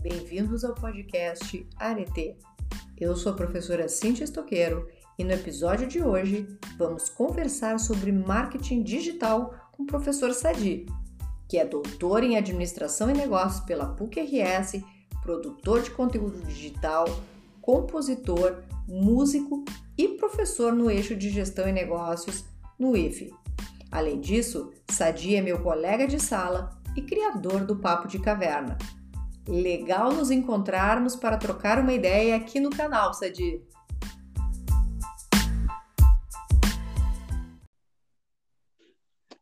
Bem-vindos ao podcast Arete. Eu sou a professora Cintia Estoqueiro e no episódio de hoje vamos conversar sobre marketing digital com o professor Sadi, que é doutor em administração e negócios pela PUC-RS, produtor de conteúdo digital, compositor, músico e professor no eixo de gestão e negócios no IFE. Além disso, Sadi é meu colega de sala e criador do Papo de Caverna. Legal nos encontrarmos para trocar uma ideia aqui no canal, Sadi.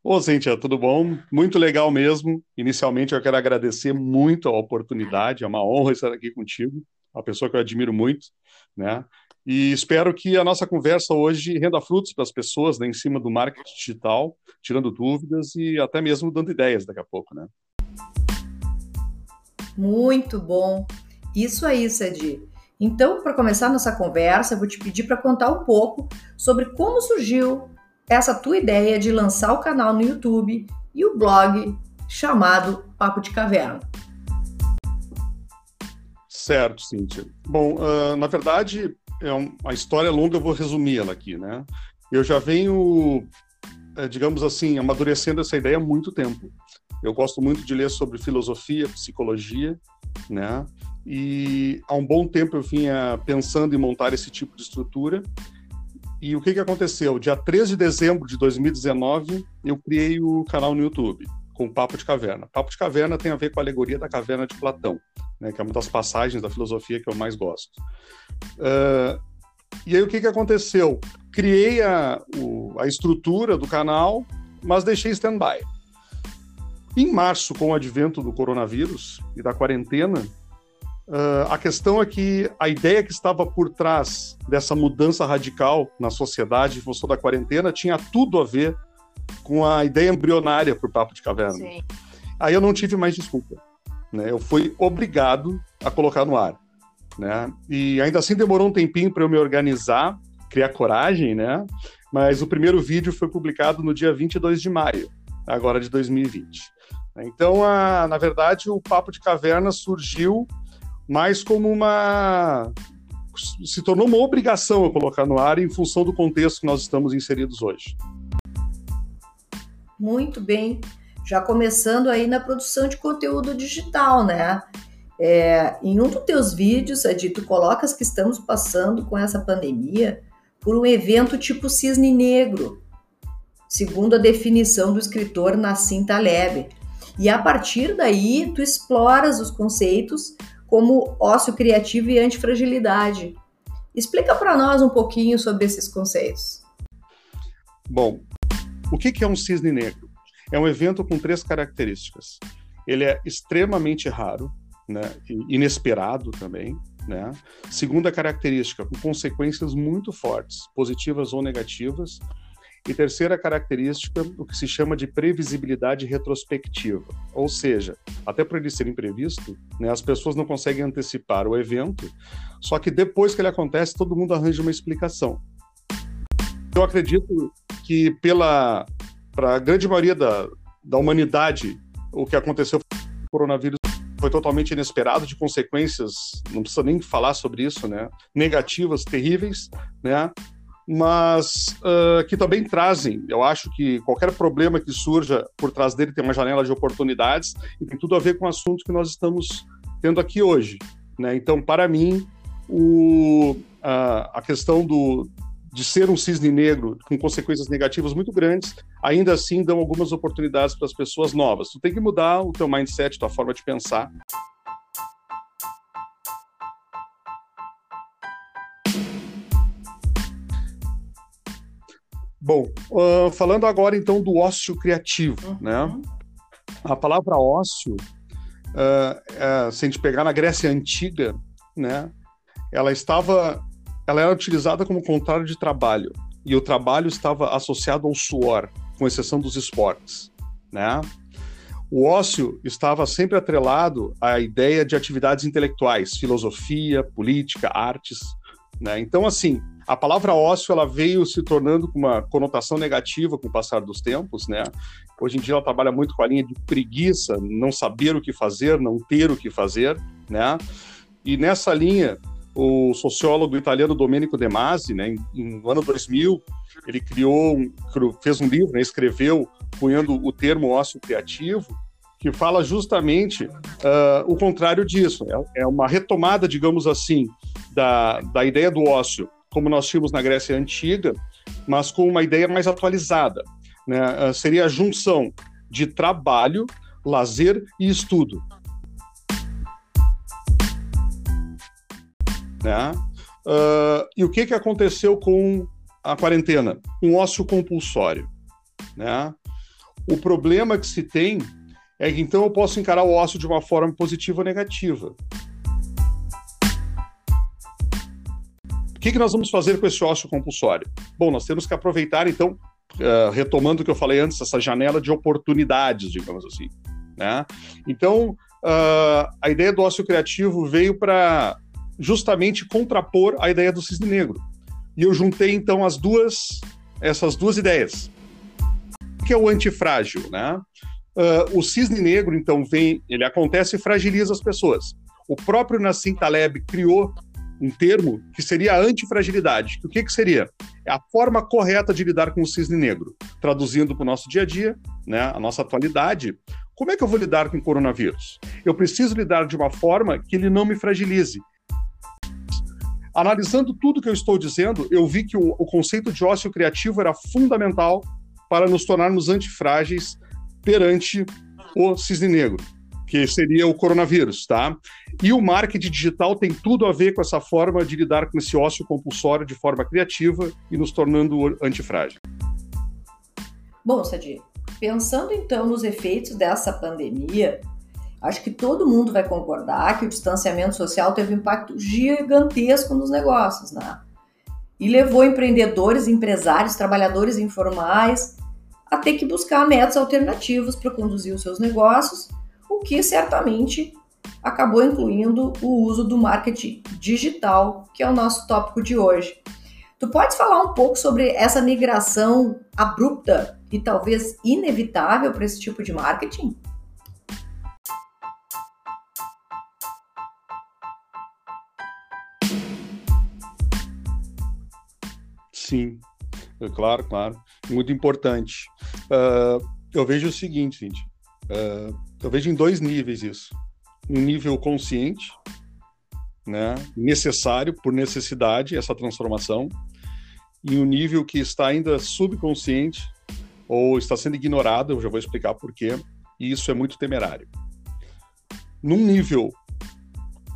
Ô, Cíntia, tudo bom? Muito legal mesmo. Inicialmente, eu quero agradecer muito a oportunidade, é uma honra estar aqui contigo, uma pessoa que eu admiro muito, né? E espero que a nossa conversa hoje renda frutos para as pessoas né, em cima do marketing digital, tirando dúvidas e até mesmo dando ideias daqui a pouco, né? Muito bom. Isso aí, Sadi. Então, para começar nossa conversa, eu vou te pedir para contar um pouco sobre como surgiu essa tua ideia de lançar o canal no YouTube e o blog chamado Papo de Caverna. Certo, Cíntia. Bom, uh, na verdade, é uma história longa, eu vou resumir ela aqui, né? Eu já venho, é, digamos assim, amadurecendo essa ideia há muito tempo. Eu gosto muito de ler sobre filosofia, psicologia, né? E há um bom tempo eu vinha pensando em montar esse tipo de estrutura. E o que, que aconteceu? Dia 13 de dezembro de 2019, eu criei o canal no YouTube com Papo de Caverna. Papo de Caverna tem a ver com a alegoria da caverna de Platão, né, que é uma das passagens da filosofia que eu mais gosto. Uh, e aí o que, que aconteceu? Criei a, o, a estrutura do canal, mas deixei stand-by. Em março, com o advento do coronavírus e da quarentena, uh, a questão é que a ideia que estava por trás dessa mudança radical na sociedade em função da quarentena tinha tudo a ver com a ideia embrionária para o Papo de Caverna. Sim. Aí eu não tive mais desculpa. Né? Eu fui obrigado a colocar no ar. Né? E ainda assim demorou um tempinho para eu me organizar, criar coragem, né? Mas o primeiro vídeo foi publicado no dia 22 de maio, agora de 2020. Então, a, na verdade, o Papo de Caverna surgiu mais como uma. se tornou uma obrigação eu colocar no ar em função do contexto que nós estamos inseridos hoje. Muito bem. Já começando aí na produção de conteúdo digital, né? É, em um dos teus vídeos, Adi, tu colocas que estamos passando com essa pandemia por um evento tipo cisne negro, segundo a definição do escritor Nassim Taleb. E a partir daí, tu exploras os conceitos como ócio criativo e antifragilidade. Explica para nós um pouquinho sobre esses conceitos. Bom, o que é um cisne negro? É um evento com três características. Ele é extremamente raro, né, inesperado também. Né? Segunda característica, com consequências muito fortes, positivas ou negativas. E terceira característica, o que se chama de previsibilidade retrospectiva. Ou seja, até para ele ser imprevisto, né, as pessoas não conseguem antecipar o evento, só que depois que ele acontece, todo mundo arranja uma explicação. Eu acredito que pela para a grande maioria da, da humanidade o que aconteceu com o coronavírus foi totalmente inesperado, de consequências, não precisa nem falar sobre isso, né? Negativas, terríveis, né? Mas uh, que também trazem, eu acho que qualquer problema que surja por trás dele tem uma janela de oportunidades e tem tudo a ver com o assunto que nós estamos tendo aqui hoje, né? Então, para mim, o, a, a questão do, de ser um cisne negro com consequências negativas muito grandes, ainda assim dão algumas oportunidades para as pessoas novas. Tu tem que mudar o teu mindset, tua forma de pensar. Bom, uh, falando agora então do ócio criativo, uhum. né? A palavra ócio, uh, uh, se a gente pegar na Grécia Antiga, né? Ela estava ela era utilizada como contrário de trabalho, e o trabalho estava associado ao suor, com exceção dos esportes, né? O ócio estava sempre atrelado à ideia de atividades intelectuais, filosofia, política, artes, né? Então, assim, a palavra ócio ela veio se tornando com uma conotação negativa com o passar dos tempos, né? Hoje em dia ela trabalha muito com a linha de preguiça, não saber o que fazer, não ter o que fazer, né? E nessa linha, o sociólogo italiano Domenico De Masi, né, no ano 2000, ele criou, fez um livro, né, escreveu, cunhando o termo ócio criativo, que fala justamente uh, o contrário disso. É, é, uma retomada, digamos assim, da, da ideia do ócio, como nós tínhamos na Grécia Antiga, mas com uma ideia mais atualizada. Né? Uh, seria a junção de trabalho, lazer e estudo. Né? Uh, e o que, que aconteceu com a quarentena? Um ócio compulsório. Né? O problema que se tem é que então eu posso encarar o ócio de uma forma positiva ou negativa. Que, que nós vamos fazer com esse ócio compulsório? Bom, nós temos que aproveitar, então, uh, retomando o que eu falei antes, essa janela de oportunidades, digamos assim. Né? Então, uh, a ideia do ócio criativo veio para justamente contrapor a ideia do cisne negro. E eu juntei, então, as duas, essas duas ideias. O que é o antifrágil, né? Uh, o cisne negro, então, vem, ele acontece e fragiliza as pessoas. O próprio Nassim Taleb criou um termo que seria a antifragilidade. O que, que seria? É a forma correta de lidar com o cisne negro. Traduzindo para o nosso dia a dia, né, a nossa atualidade, como é que eu vou lidar com o coronavírus? Eu preciso lidar de uma forma que ele não me fragilize. Analisando tudo que eu estou dizendo, eu vi que o, o conceito de ócio criativo era fundamental para nos tornarmos antifrágeis perante o cisne negro, que seria o coronavírus, tá? E o marketing digital tem tudo a ver com essa forma de lidar com esse ócio compulsório de forma criativa e nos tornando antifrágil. Bom, Sadi, pensando então nos efeitos dessa pandemia, acho que todo mundo vai concordar que o distanciamento social teve um impacto gigantesco nos negócios, né? E levou empreendedores, empresários, trabalhadores informais a ter que buscar métodos alternativos para conduzir os seus negócios, que certamente acabou incluindo o uso do marketing digital, que é o nosso tópico de hoje. Tu podes falar um pouco sobre essa migração abrupta e talvez inevitável para esse tipo de marketing? Sim, é claro, claro. Muito importante. Uh, eu vejo o seguinte, gente. Uh, eu vejo em dois níveis isso. Um nível consciente, né, necessário, por necessidade, essa transformação, e um nível que está ainda subconsciente ou está sendo ignorado, eu já vou explicar por quê, e isso é muito temerário. Num nível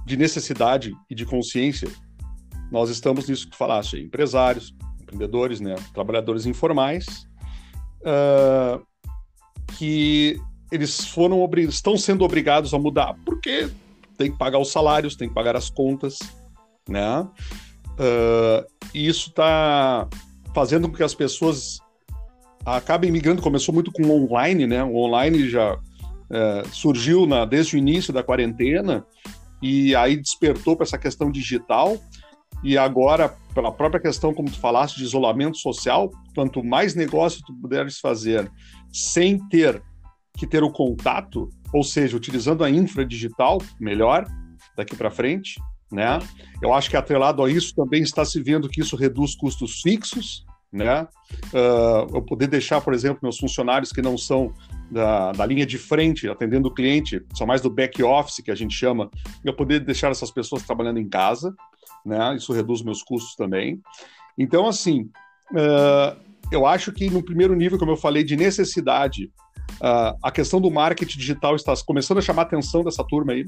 de necessidade e de consciência, nós estamos nisso que tu falaste, empresários, empreendedores, né, trabalhadores informais, uh, que eles foram estão sendo obrigados a mudar porque tem que pagar os salários, tem que pagar as contas, né? Uh, e isso está fazendo com que as pessoas acabem migrando. Começou muito com online, né? O online já uh, surgiu na, desde o início da quarentena e aí despertou para essa questão digital e agora, pela própria questão, como tu falaste, de isolamento social, quanto mais negócio tu puderes fazer sem ter que ter o contato, ou seja, utilizando a infra digital, melhor daqui para frente, né? Eu acho que atrelado a isso também está se vendo que isso reduz custos fixos, né? Uh, eu poder deixar, por exemplo, meus funcionários que não são da, da linha de frente, atendendo o cliente, são mais do back office, que a gente chama, eu poder deixar essas pessoas trabalhando em casa, né? Isso reduz meus custos também. Então, assim, uh, eu acho que no primeiro nível, como eu falei, de necessidade, uh, a questão do marketing digital está começando a chamar a atenção dessa turma aí.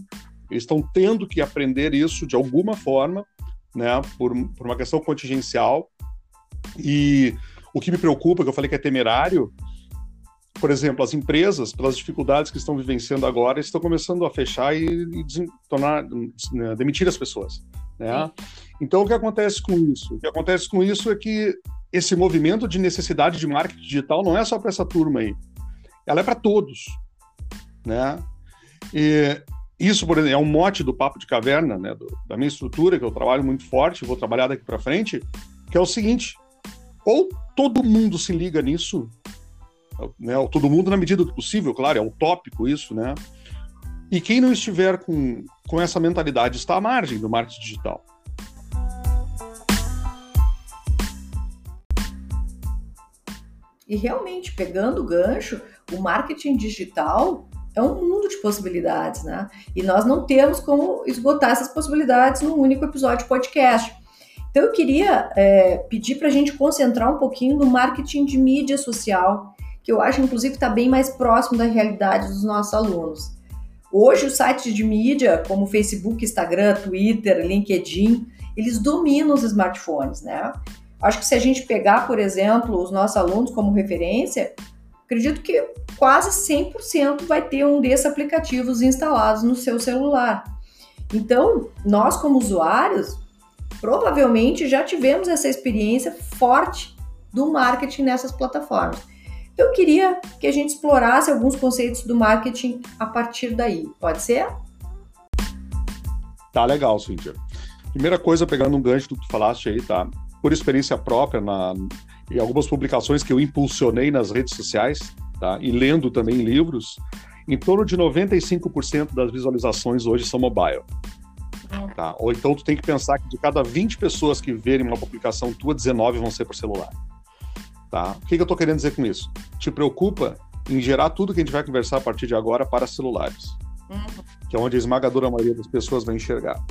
Eles estão tendo que aprender isso de alguma forma, né? Por, por uma questão contingencial. E o que me preocupa, que eu falei que é temerário, por exemplo, as empresas, pelas dificuldades que estão vivenciando agora, estão começando a fechar e, e tornar, né, demitir as pessoas. Né? Então, o que acontece com isso? O que acontece com isso é que esse movimento de necessidade de marketing digital não é só para essa turma aí, ela é para todos. Né? E isso, por exemplo, é um mote do Papo de Caverna, né, do, da minha estrutura, que eu trabalho muito forte, vou trabalhar daqui para frente, que é o seguinte: ou todo mundo se liga nisso, né? Todo mundo na medida do possível, claro, é utópico isso, né? E quem não estiver com, com essa mentalidade está à margem do marketing digital. E realmente, pegando o gancho, o marketing digital é um mundo de possibilidades, né? E nós não temos como esgotar essas possibilidades num único episódio de podcast. Então, eu queria é, pedir para a gente concentrar um pouquinho no marketing de mídia social, que eu acho, inclusive, está bem mais próximo da realidade dos nossos alunos. Hoje, os sites de mídia, como Facebook, Instagram, Twitter, LinkedIn, eles dominam os smartphones, né? Acho que se a gente pegar, por exemplo, os nossos alunos como referência, acredito que quase 100% vai ter um desses aplicativos instalados no seu celular. Então, nós como usuários, provavelmente já tivemos essa experiência forte do marketing nessas plataformas. Eu queria que a gente explorasse alguns conceitos do marketing a partir daí. Pode ser? Tá legal, Cíntia. Primeira coisa, pegando um gancho do que tu falaste aí, tá? por experiência própria na, em algumas publicações que eu impulsionei nas redes sociais, tá? E lendo também livros, em torno de 95% das visualizações hoje são mobile. Tá? Ou então tu tem que pensar que de cada 20 pessoas que verem uma publicação tua, 19 vão ser por celular. Tá? O que, que eu estou querendo dizer com isso? Te preocupa em gerar tudo que a gente vai conversar a partir de agora para celulares, uhum. que é onde a esmagadora maioria das pessoas vai enxergar.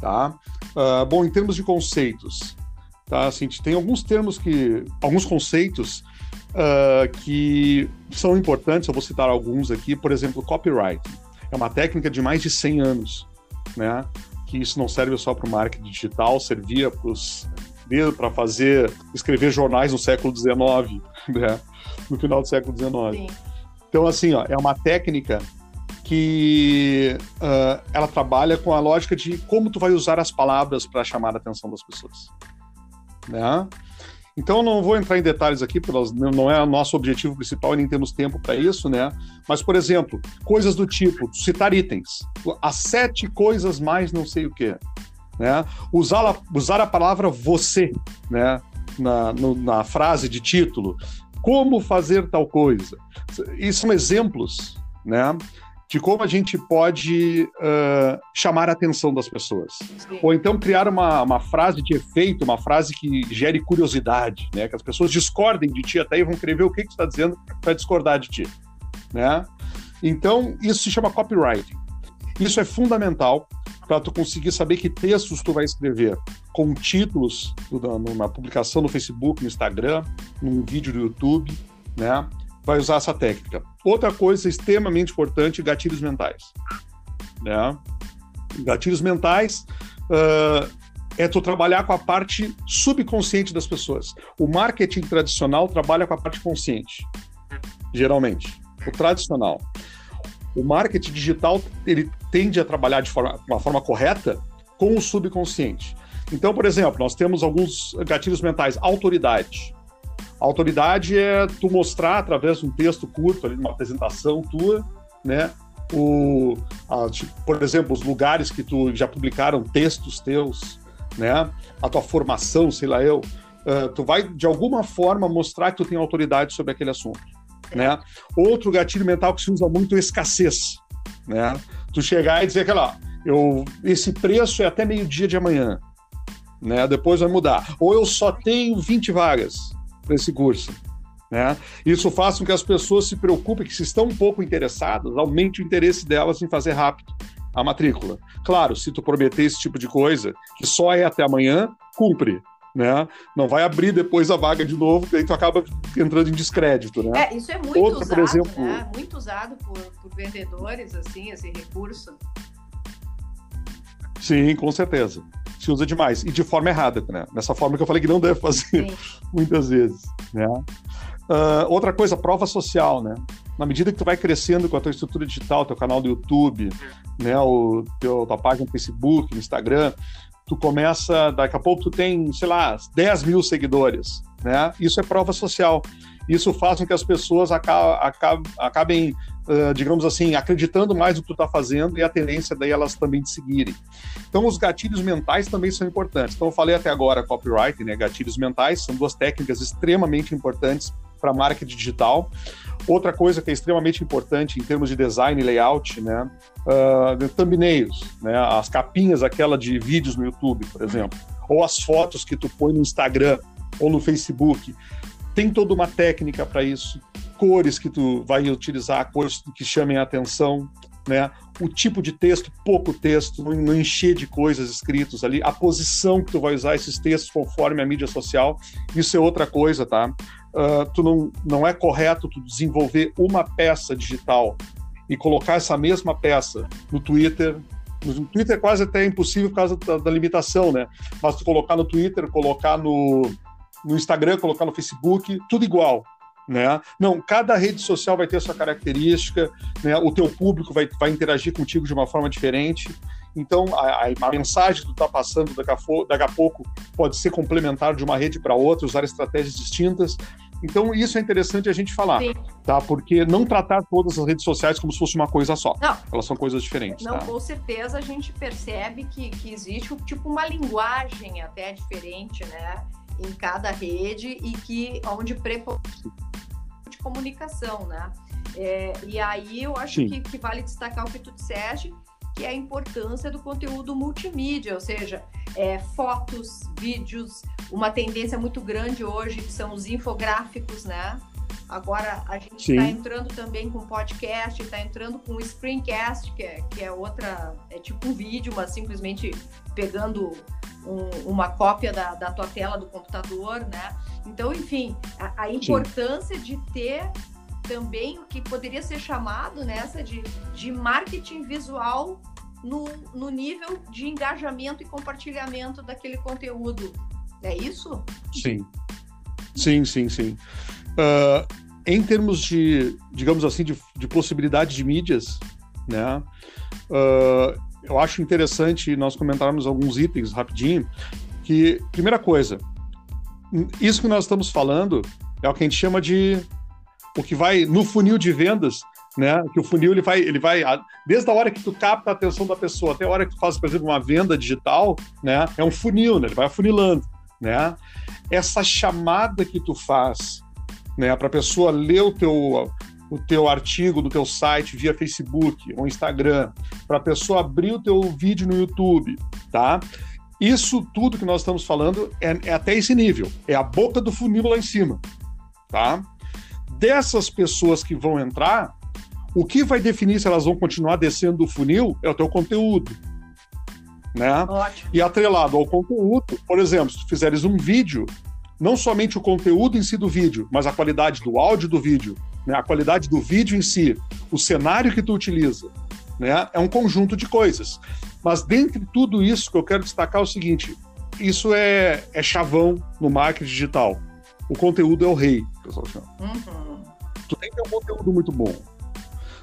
Tá? Uh, bom, em termos de conceitos, Tá? Assim, tem alguns termos que, alguns conceitos uh, que são importantes, eu vou citar alguns aqui, por exemplo, copyright. É uma técnica de mais de 100 anos, né? Que isso não serve só para o marketing digital, servia para fazer, escrever jornais no século XIX, né? No final do século XIX. Sim. Então, assim, ó, é uma técnica que uh, ela trabalha com a lógica de como tu vai usar as palavras para chamar a atenção das pessoas né? Então, não vou entrar em detalhes aqui, porque não é o nosso objetivo principal e nem temos tempo para isso, né? Mas, por exemplo, coisas do tipo, citar itens. As sete coisas mais não sei o quê. Né? Usar, a, usar a palavra você né? na, no, na frase de título. Como fazer tal coisa. Isso são exemplos né? De como a gente pode uh, chamar a atenção das pessoas. Sim. Ou então criar uma, uma frase de efeito, uma frase que gere curiosidade, né? que as pessoas discordem de ti até e vão querer ver o que, que você está dizendo para discordar de ti. Né? Então, isso se chama copywriting. Isso é fundamental para tu conseguir saber que textos tu vai escrever com títulos numa publicação no Facebook, no Instagram, num vídeo do YouTube, né? Vai usar essa técnica. Outra coisa extremamente importante, gatilhos mentais. Né? Gatilhos mentais uh, é tu trabalhar com a parte subconsciente das pessoas. O marketing tradicional trabalha com a parte consciente, geralmente. O tradicional. O marketing digital ele tende a trabalhar de forma, uma forma correta com o subconsciente. Então, por exemplo, nós temos alguns gatilhos mentais. Autoridade. A autoridade é tu mostrar através de um texto curto, ali, uma apresentação tua, né? O, a, tipo, por exemplo, os lugares que tu já publicaram textos teus, né? A tua formação, sei lá eu, uh, tu vai de alguma forma mostrar que tu tem autoridade sobre aquele assunto, né? Outro gatilho mental que se usa muito é escassez, né? Tu chegar e dizer aquela, eu esse preço é até meio dia de amanhã, né? Depois vai mudar. Ou eu só tenho 20 vagas para esse curso. Né? Isso faz com que as pessoas se preocupem, que se estão um pouco interessadas, aumente o interesse delas em fazer rápido a matrícula. Claro, se tu prometer esse tipo de coisa, que só é até amanhã, cumpre. Né? Não vai abrir depois a vaga de novo, que aí tu acaba entrando em descrédito, né? É, isso é muito Outra, usado, por exemplo, né? Muito usado por, por vendedores, assim, esse recurso. Sim, com certeza se usa demais e de forma errada, né? Nessa forma que eu falei que não deve fazer Sim. muitas vezes, né? Uh, outra coisa, prova social, né? Na medida que tu vai crescendo com a tua estrutura digital, teu canal do YouTube, né, o teu, tua página no Facebook, no Instagram, tu começa, daqui a pouco tu tem, sei lá, 10 mil seguidores, né? Isso é prova social. Isso faz com que as pessoas acabem, digamos assim, acreditando mais no que tu está fazendo e a tendência daí elas também te seguirem. Então, os gatilhos mentais também são importantes. Então, eu falei até agora copyright, né? Gatilhos mentais são duas técnicas extremamente importantes para marketing digital. Outra coisa que é extremamente importante em termos de design e layout, né? Uh, thumbnails, né? As capinhas, aquela de vídeos no YouTube, por exemplo, ou as fotos que tu põe no Instagram ou no Facebook. Tem toda uma técnica para isso. Cores que tu vai utilizar, cores que chamem a atenção, né? O tipo de texto, pouco texto, não encher de coisas escritas ali, a posição que tu vai usar esses textos conforme a mídia social, isso é outra coisa, tá? uh, tu não, não é correto tu desenvolver uma peça digital e colocar essa mesma peça no Twitter. No Twitter é quase até impossível por causa da, da limitação, né? Mas tu colocar no Twitter, colocar no, no Instagram, colocar no Facebook, tudo igual. Né? Não, cada rede social vai ter sua característica, né? o teu público vai, vai interagir contigo de uma forma diferente. Então, a, a mensagem que tu está passando daqui a, daqui a pouco pode ser complementar de uma rede para outra, usar estratégias distintas. Então, isso é interessante a gente falar, Sim. tá? Porque não tratar todas as redes sociais como se fosse uma coisa só. Não. Elas são coisas diferentes. Não, tá? com certeza a gente percebe que, que existe tipo uma linguagem até diferente, né? Em cada rede e que onde de comunicação, né? É, e aí eu acho que, que vale destacar o que tu disseste, que é a importância do conteúdo multimídia, ou seja, é, fotos, vídeos, uma tendência muito grande hoje que são os infográficos, né? Agora a gente está entrando também com podcast, está entrando com o screencast, que é, que é outra, é tipo um vídeo, mas simplesmente pegando um, uma cópia da, da tua tela do computador, né? Então, enfim, a, a importância Sim. de ter também o que poderia ser chamado nessa de, de marketing visual no, no nível de engajamento e compartilhamento daquele conteúdo. É isso? Sim. Sim, sim, sim. Uh, em termos de, digamos assim, de, de possibilidade de mídias, né? Uh, eu acho interessante nós comentarmos alguns itens rapidinho. Que, primeira coisa, isso que nós estamos falando é o que a gente chama de o que vai no funil de vendas, né? Que o funil ele vai, ele vai desde a hora que tu capta a atenção da pessoa até a hora que tu faz, por exemplo, uma venda digital, né? É um funil, né? Ele vai afunilando, né? Essa chamada que tu faz, né? Para a pessoa ler o teu o teu artigo do teu site via Facebook ou Instagram, para a pessoa abrir o teu vídeo no YouTube, tá? Isso tudo que nós estamos falando é, é até esse nível, é a boca do funil lá em cima, tá? dessas pessoas que vão entrar, o que vai definir se elas vão continuar descendo o funil é o teu conteúdo. Né? Ótimo. E atrelado ao conteúdo, por exemplo, se tu fizeres um vídeo, não somente o conteúdo em si do vídeo, mas a qualidade do áudio do vídeo, né? a qualidade do vídeo em si, o cenário que tu utiliza, né? é um conjunto de coisas. Mas dentre tudo isso que eu quero destacar é o seguinte: isso é, é chavão no marketing digital. O conteúdo é o rei, pessoal chama. Uhum. Tu tem que ter um conteúdo muito bom.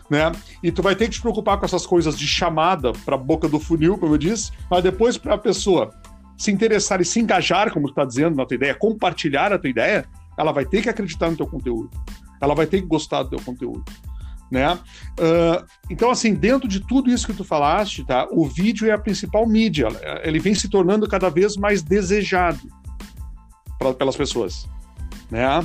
Né? E tu vai ter que te preocupar com essas coisas de chamada para a boca do funil, como eu disse, mas depois para a pessoa se interessar e se engajar, como tu está dizendo na tua ideia, compartilhar a tua ideia, ela vai ter que acreditar no teu conteúdo. Ela vai ter que gostar do teu conteúdo. Né? Uh, então, assim, dentro de tudo isso que tu falaste, tá? O vídeo é a principal mídia. Ele vem se tornando cada vez mais desejado pra, pelas pessoas né?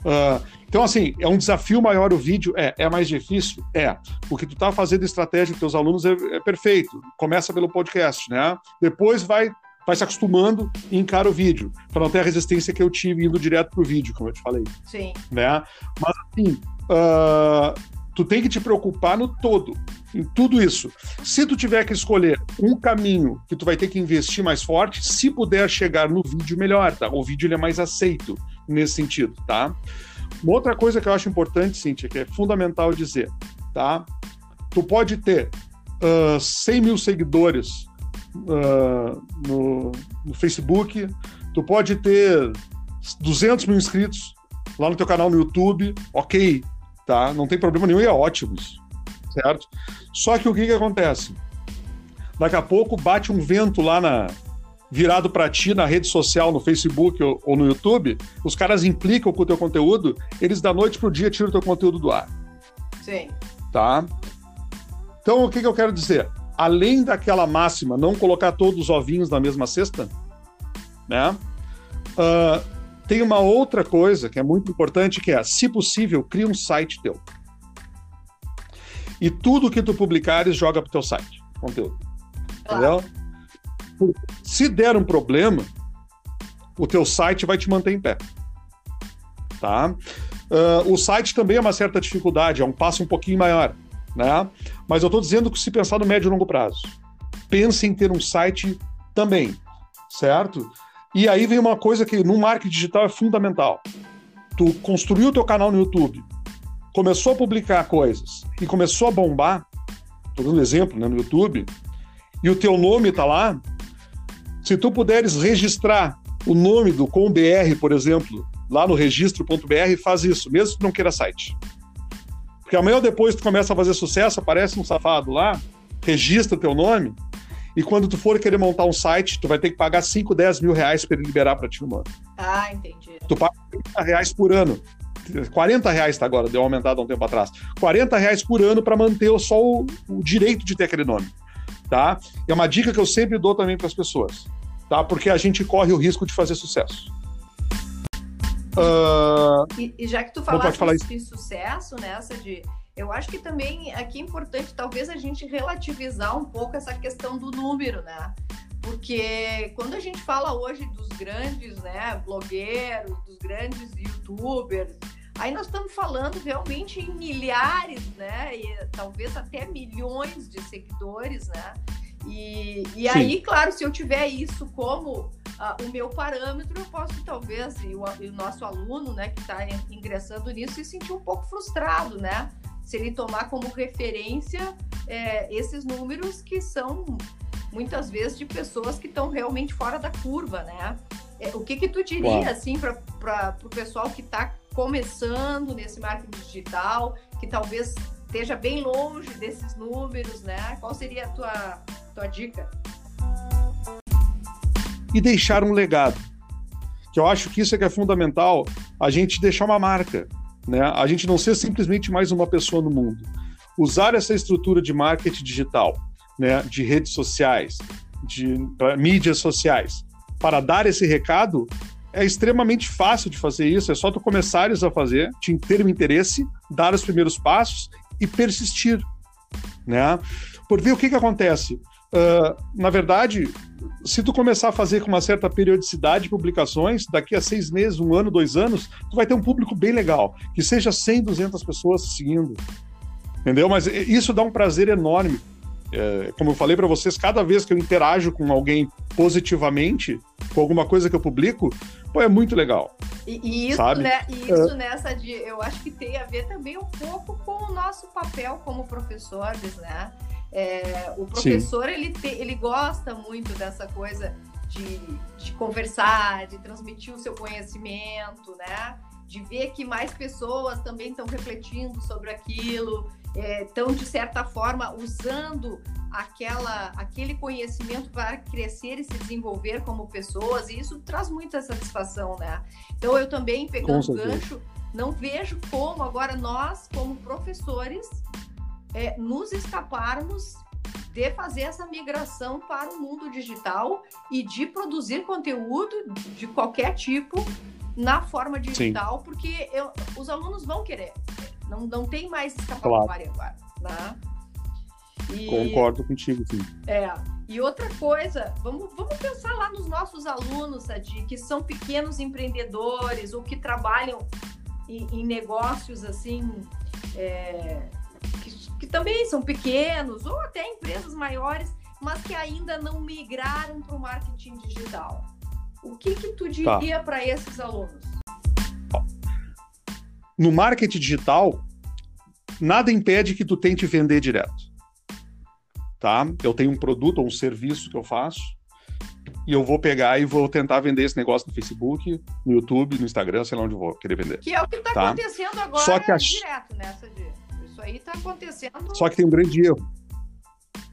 Uh, então, assim, é um desafio maior o vídeo? É. É mais difícil? É. Porque tu tá fazendo estratégia com teus alunos é, é perfeito. Começa pelo podcast, né? Depois vai vai se acostumando e encara o vídeo, para não ter a resistência que eu tive indo direto pro vídeo, como eu te falei. Sim. Né? Mas, assim, uh, tu tem que te preocupar no todo, em tudo isso. Se tu tiver que escolher um caminho que tu vai ter que investir mais forte, se puder chegar no vídeo, melhor, tá? O vídeo ele é mais aceito nesse sentido, tá? Uma outra coisa que eu acho importante, Cíntia, que é fundamental dizer, tá? Tu pode ter uh, 100 mil seguidores uh, no, no, Facebook, tu pode ter 200 mil inscritos lá no teu canal no YouTube, ok, tá? Não tem problema nenhum e é ótimo isso, certo? Só que o que que acontece? Daqui a pouco bate um vento lá na, virado para ti na rede social, no Facebook ou, ou, no YouTube, os caras implicam com o teu conteúdo, eles da noite pro dia tiram o teu conteúdo do ar. Sim. Tá? Então, o que, que eu quero dizer? Além daquela máxima, não colocar todos os ovinhos na mesma cesta, né? Uh, tem uma outra coisa que é muito importante, que é, se possível, cria um site teu. E tudo que tu publicares, joga pro teu site, conteúdo. Entendeu? Se der um problema, o teu site vai te manter em pé. Tá? Uh, o site também é uma certa dificuldade, é um passo um pouquinho maior. Né? Mas eu estou dizendo que se pensar no médio e longo prazo, pense em ter um site também, certo? E aí vem uma coisa que no marketing digital é fundamental. Tu construiu o teu canal no YouTube, começou a publicar coisas e começou a bombar, estou dando exemplo né, no YouTube, e o teu nome está lá, se tu puderes registrar o nome do ComBR, por exemplo, lá no registro.br, faz isso, mesmo que não queira site. Porque amanhã ou depois tu começa a fazer sucesso, aparece um safado lá, registra teu nome, e quando tu for querer montar um site, tu vai ter que pagar 5, 10 mil reais para ele liberar para ti o nome. Ah, entendi. Tu paga 30 reais por ano. 40 reais tá agora, deu aumentado há um tempo atrás. 40 reais por ano para manter só o, o direito de ter aquele nome tá? É uma dica que eu sempre dou também para as pessoas, tá? Porque a gente corre o risco de fazer sucesso. Uh... E, e, já que tu falaste falar de sucesso nessa de eu acho que também aqui é importante talvez a gente relativizar um pouco essa questão do número, né? Porque quando a gente fala hoje dos grandes, né, blogueiros, dos grandes youtubers, Aí nós estamos falando realmente em milhares, né? E talvez até milhões de seguidores, né? E, e aí, claro, se eu tiver isso como uh, o meu parâmetro, eu posso talvez, e o, e o nosso aluno, né, que está ingressando nisso, se sentir um pouco frustrado, né? Se ele tomar como referência é, esses números que são muitas vezes de pessoas que estão realmente fora da curva, né? É, o que que tu diria, Uau. assim, para o pessoal que está começando nesse marketing digital, que talvez esteja bem longe desses números, né? Qual seria a tua, tua dica? E deixar um legado. Que eu acho que isso é que é fundamental, a gente deixar uma marca, né? A gente não ser simplesmente mais uma pessoa no mundo. Usar essa estrutura de marketing digital, né, de redes sociais, de mídias sociais, para dar esse recado é extremamente fácil de fazer isso, é só tu começares a fazer, te ter um interesse, dar os primeiros passos e persistir, né? Por ver o que que acontece. Uh, na verdade, se tu começar a fazer com uma certa periodicidade de publicações, daqui a seis meses, um ano, dois anos, tu vai ter um público bem legal, que seja 100, 200 pessoas seguindo, entendeu? Mas isso dá um prazer enorme. É, como eu falei para vocês, cada vez que eu interajo com alguém positivamente, com alguma coisa que eu publico, pô, é muito legal. E, e isso, sabe? né? E isso é. nessa de, eu acho que tem a ver também um pouco com o nosso papel como professores, né? É, o professor ele, te, ele gosta muito dessa coisa de, de conversar, de transmitir o seu conhecimento, né? De ver que mais pessoas também estão refletindo sobre aquilo, estão, é, de certa forma, usando aquela, aquele conhecimento para crescer e se desenvolver como pessoas, e isso traz muita satisfação, né? Então, eu também, pegando o gancho, não vejo como agora nós, como professores, é, nos escaparmos de fazer essa migração para o mundo digital e de produzir conteúdo de qualquer tipo na forma digital, Sim. porque eu, os alunos vão querer. Não, não tem mais escapatória claro. agora, né? E, Concordo contigo, sim. É. E outra coisa, vamos, vamos pensar lá nos nossos alunos, Sadi, que são pequenos empreendedores ou que trabalham em, em negócios assim, é, que, também são pequenos, ou até empresas maiores, mas que ainda não migraram para o marketing digital. O que, que tu tá. diria tá. para esses alunos? No marketing digital, nada impede que tu tente vender direto. Tá? Eu tenho um produto ou um serviço que eu faço e eu vou pegar e vou tentar vender esse negócio no Facebook, no YouTube, no Instagram, sei lá onde eu vou querer vender. Que é o que está tá? acontecendo agora Só que a... direto nessa né, Isso aí está acontecendo. Só que tem um grande erro.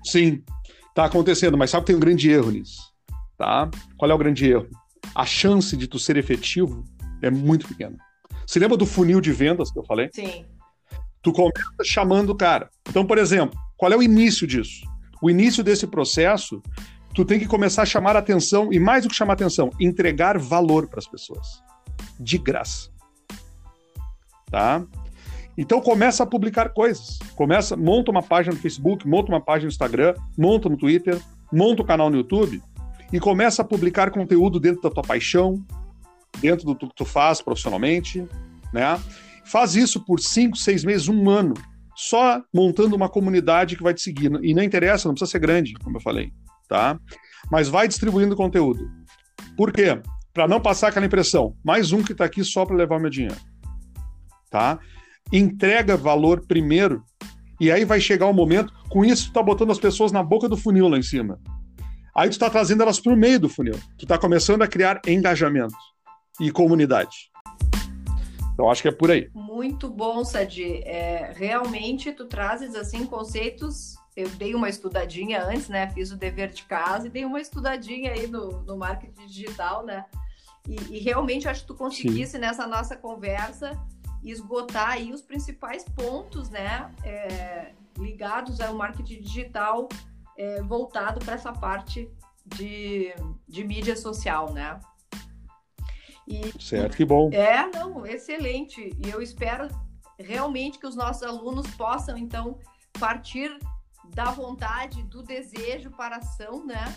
Sim, está acontecendo, mas sabe que tem um grande erro nisso. tá? Qual é o grande erro? A chance de tu ser efetivo é muito pequena. Você lembra do funil de vendas que eu falei? Sim. Tu começa chamando o cara. Então, por exemplo, qual é o início disso? O início desse processo, tu tem que começar a chamar atenção, e mais do que chamar atenção, entregar valor para as pessoas. De graça. Tá? Então começa a publicar coisas. Começa, monta uma página no Facebook, monta uma página no Instagram, monta no Twitter, monta um canal no YouTube e começa a publicar conteúdo dentro da tua paixão, dentro do que tu faz profissionalmente, né? Faz isso por cinco, seis meses, um ano, só montando uma comunidade que vai te seguir. E não interessa, não precisa ser grande, como eu falei, tá? Mas vai distribuindo conteúdo. Por quê? Para não passar aquela impressão, mais um que está aqui só para levar meu dinheiro, tá? Entrega valor primeiro e aí vai chegar o um momento, com isso tu tá botando as pessoas na boca do funil lá em cima. Aí tu tá trazendo elas para o meio do funil. Tu tá começando a criar engajamento e comunidade. Então acho que é por aí. Muito bom, Sadi. É, realmente tu trazes assim conceitos. Eu dei uma estudadinha antes, né? Fiz o dever de casa e dei uma estudadinha aí no, no marketing digital, né? E, e realmente acho que tu conseguisse Sim. nessa nossa conversa esgotar aí os principais pontos, né? É, ligados ao marketing digital é, voltado para essa parte de, de mídia social, né? E, certo, que bom. É, não, excelente. E eu espero realmente que os nossos alunos possam, então, partir da vontade, do desejo para a ação, né?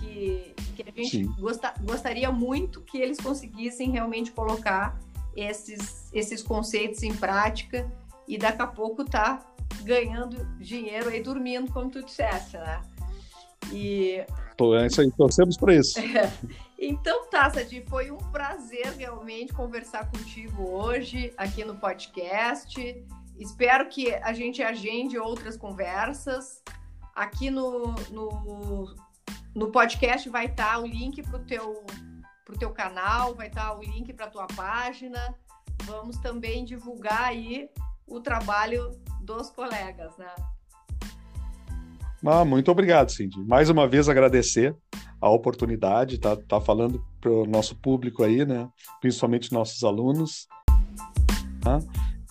Que, que a gente gosta, gostaria muito que eles conseguissem realmente colocar esses, esses conceitos em prática e daqui a pouco tá ganhando dinheiro aí dormindo, como tu disseste, né? E... É isso aí, torcemos para isso. Então tá, Sadi, foi um prazer realmente conversar contigo hoje aqui no podcast. Espero que a gente agende outras conversas. Aqui no, no, no podcast vai estar tá o link para o teu, pro teu canal, vai estar tá o link para a tua página. Vamos também divulgar aí o trabalho dos colegas, né? Ah, muito obrigado, Cindy. Mais uma vez agradecer a oportunidade, tá, tá falando para o nosso público aí, né? Principalmente nossos alunos. Tá?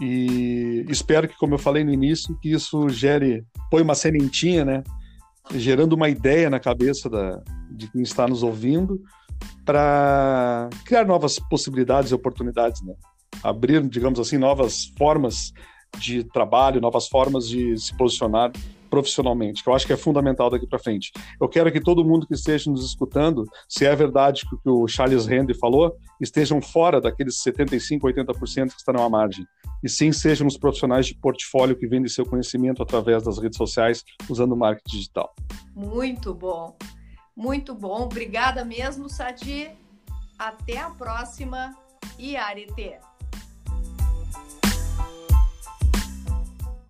E espero que, como eu falei no início, que isso gere, põe uma sementinha, né? Gerando uma ideia na cabeça da, de quem está nos ouvindo para criar novas possibilidades e oportunidades, né? Abrir, digamos assim, novas formas de trabalho, novas formas de se posicionar profissionalmente, que eu acho que é fundamental daqui para frente. Eu quero que todo mundo que esteja nos escutando, se é verdade o que o Charles Randy falou, estejam fora daqueles 75, 80% que estão à margem. E sim sejam os profissionais de portfólio que vendem seu conhecimento através das redes sociais, usando o marketing digital. Muito bom. Muito bom. Obrigada mesmo, Sadi. Até a próxima e Arete.